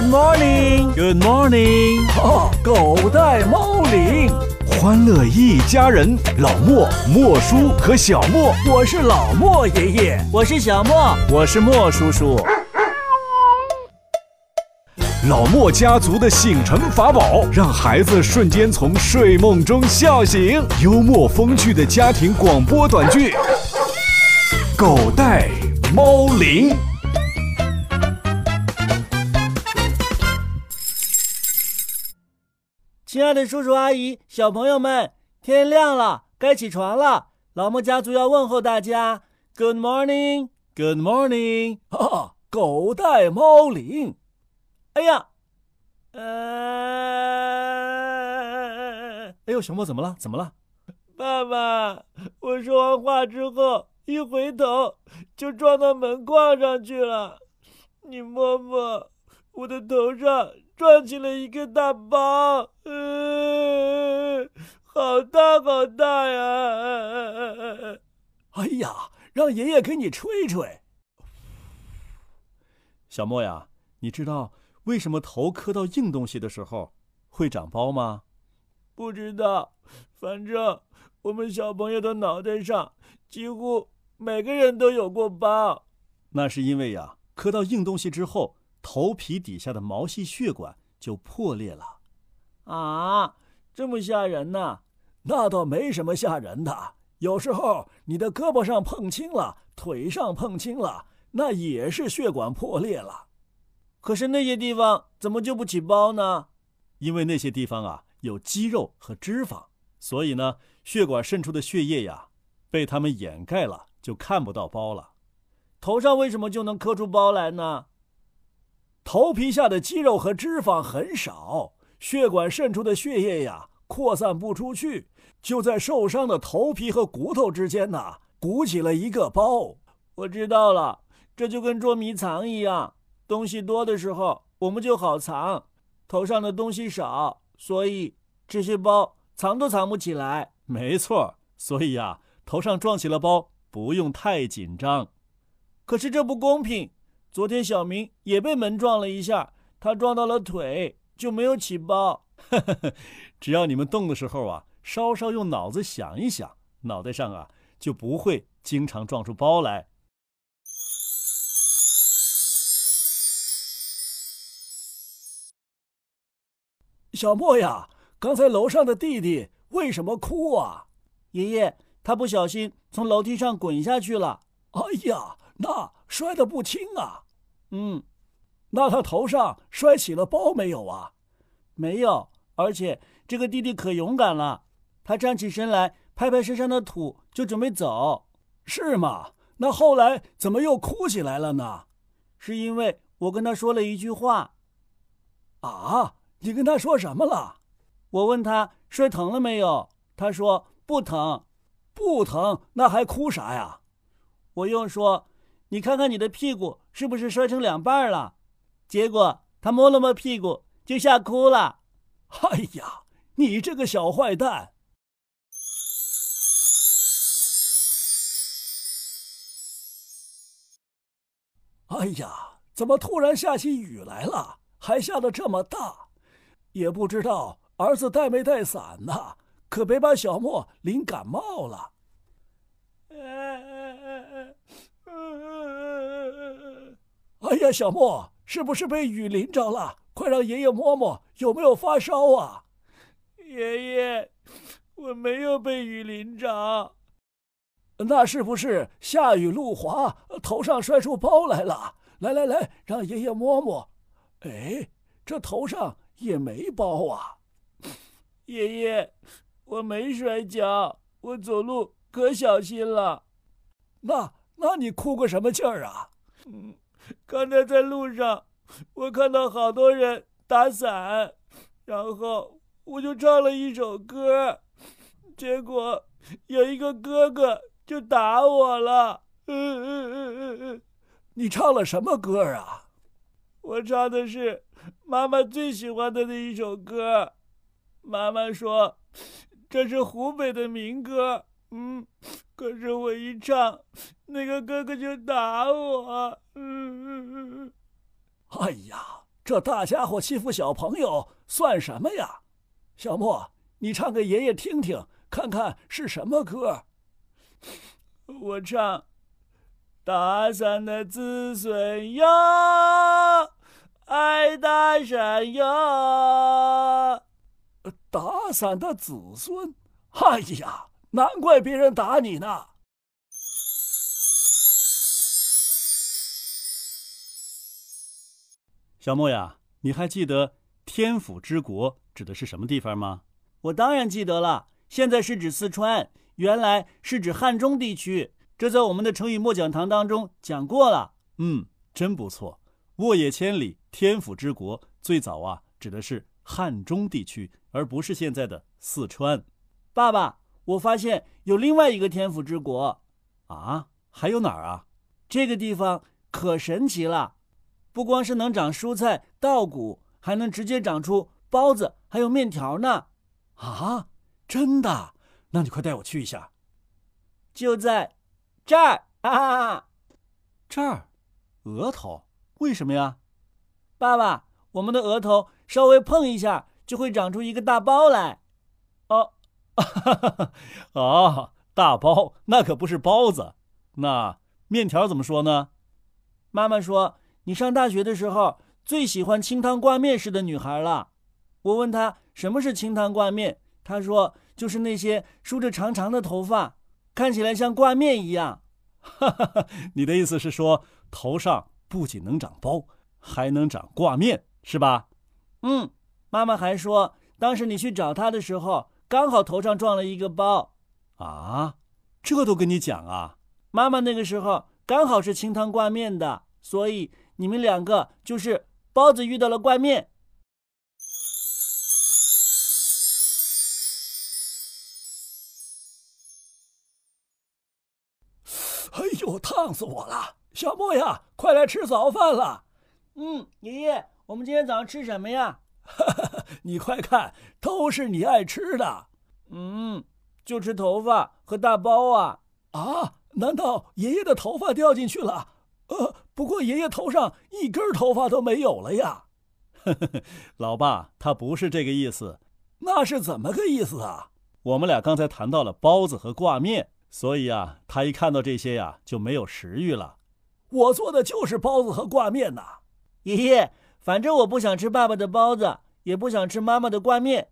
Good morning, Good morning，哦，狗带猫铃，欢乐一家人，老莫、莫叔和小莫，我是老莫爷爷，我是小莫，我是莫叔叔。老莫家族的醒神法宝，让孩子瞬间从睡梦中笑醒。幽默风趣的家庭广播短剧，《狗带猫领》。亲爱的叔叔阿姨、小朋友们，天亮了，该起床了。老莫家族要问候大家：Good morning，Good morning。啊，狗带猫铃。哎呀，呃，哎呦，小莫怎么了？怎么了？爸爸，我说完话之后，一回头就撞到门框上去了。你摸摸我的头上，撞起了一个大包，嗯，好大好大呀！哎呀，让爷爷给你吹吹。小莫呀，你知道？为什么头磕到硬东西的时候会长包吗？不知道，反正我们小朋友的脑袋上几乎每个人都有过包。那是因为呀，磕到硬东西之后，头皮底下的毛细血管就破裂了。啊，这么吓人呢？那倒没什么吓人的。有时候你的胳膊上碰青了，腿上碰青了，那也是血管破裂了。可是那些地方怎么就不起包呢？因为那些地方啊有肌肉和脂肪，所以呢血管渗出的血液呀被它们掩盖了，就看不到包了。头上为什么就能磕出包来呢？头皮下的肌肉和脂肪很少，血管渗出的血液呀扩散不出去，就在受伤的头皮和骨头之间呢鼓起了一个包。我知道了，这就跟捉迷藏一样。东西多的时候，我们就好藏；头上的东西少，所以这些包藏都藏不起来。没错，所以呀，头上撞起了包，不用太紧张。可是这不公平。昨天小明也被门撞了一下，他撞到了腿，就没有起包。只要你们动的时候啊，稍稍用脑子想一想，脑袋上啊就不会经常撞出包来。小莫呀，刚才楼上的弟弟为什么哭啊？爷爷，他不小心从楼梯上滚下去了。哎呀，那摔得不轻啊。嗯，那他头上摔起了包没有啊？没有，而且这个弟弟可勇敢了，他站起身来，拍拍身上的土，就准备走。是吗？那后来怎么又哭起来了呢？是因为我跟他说了一句话。啊？你跟他说什么了？我问他摔疼了没有，他说不疼，不疼，那还哭啥呀？我又说，你看看你的屁股是不是摔成两半了？结果他摸了摸屁股，就吓哭了。哎呀，你这个小坏蛋！哎呀，怎么突然下起雨来了？还下得这么大？也不知道儿子带没带伞呢，可别把小莫淋感冒了。哎呀，小莫是不是被雨淋着了？快让爷爷摸摸，有没有发烧啊？爷爷，我没有被雨淋着。那是不是下雨路滑，头上摔出包来了？来来来，让爷爷摸摸。哎，这头上……也没包啊，爷爷，我没摔跤，我走路可小心了。那那你哭个什么劲儿啊？嗯，刚才在路上，我看到好多人打伞，然后我就唱了一首歌，结果有一个哥哥就打我了。嗯嗯嗯嗯嗯，你唱了什么歌啊？我唱的是妈妈最喜欢的那一首歌。妈妈说这是湖北的民歌。嗯，可是我一唱，那个哥哥就打我。嗯嗯嗯。哎呀，这大家伙欺负小朋友算什么呀？小莫，你唱给爷爷听听，看看是什么歌。我唱：打伞的子孙哟，爱大山哟。打伞的子孙，哎呀，难怪别人打你呢。小莫呀，你还记得天府之国指的是什么地方吗？我当然记得了，现在是指四川，原来是指汉中地区。这在我们的成语默讲堂当中讲过了。嗯，真不错。沃野千里，天府之国，最早啊指的是汉中地区，而不是现在的四川。爸爸，我发现有另外一个天府之国。啊？还有哪儿啊？这个地方可神奇了。不光是能长蔬菜稻谷，还能直接长出包子，还有面条呢！啊，真的？那你快带我去一下。就在这儿啊！这儿，额头？为什么呀？爸爸，我们的额头稍微碰一下，就会长出一个大包来。哦，哦，大包，那可不是包子。那面条怎么说呢？妈妈说。你上大学的时候最喜欢清汤挂面式的女孩了。我问她什么是清汤挂面，她说就是那些梳着长长的头发，看起来像挂面一样。哈哈，你的意思是说头上不仅能长包，还能长挂面，是吧？嗯，妈妈还说当时你去找她的时候，刚好头上撞了一个包。啊，这都跟你讲啊？妈妈那个时候刚好是清汤挂面的，所以。你们两个就是包子遇到了挂面。哎呦，烫死我了！小莫呀，快来吃早饭了。嗯，爷爷，我们今天早上吃什么呀？你快看，都是你爱吃的。嗯，就吃头发和大包啊。啊？难道爷爷的头发掉进去了？呃，不过爷爷头上一根头发都没有了呀。老爸，他不是这个意思。那是怎么个意思啊？我们俩刚才谈到了包子和挂面，所以啊，他一看到这些呀，就没有食欲了。我做的就是包子和挂面呐。爷爷，反正我不想吃爸爸的包子，也不想吃妈妈的挂面。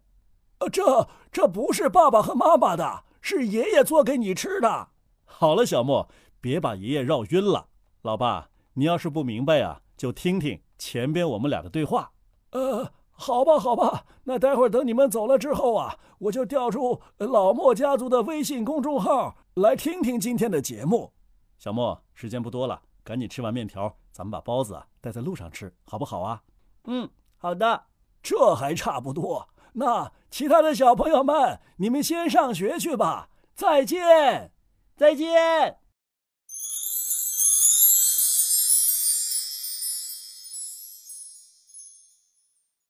呃，这这不是爸爸和妈妈的，是爷爷做给你吃的。好了，小莫，别把爷爷绕晕了。老爸，你要是不明白呀，就听听前边我们俩的对话。呃，好吧，好吧，那待会儿等你们走了之后啊，我就调出老莫家族的微信公众号来听听今天的节目。小莫，时间不多了，赶紧吃完面条，咱们把包子带在路上吃，好不好啊？嗯，好的。这还差不多。那其他的小朋友们，你们先上学去吧。再见，再见。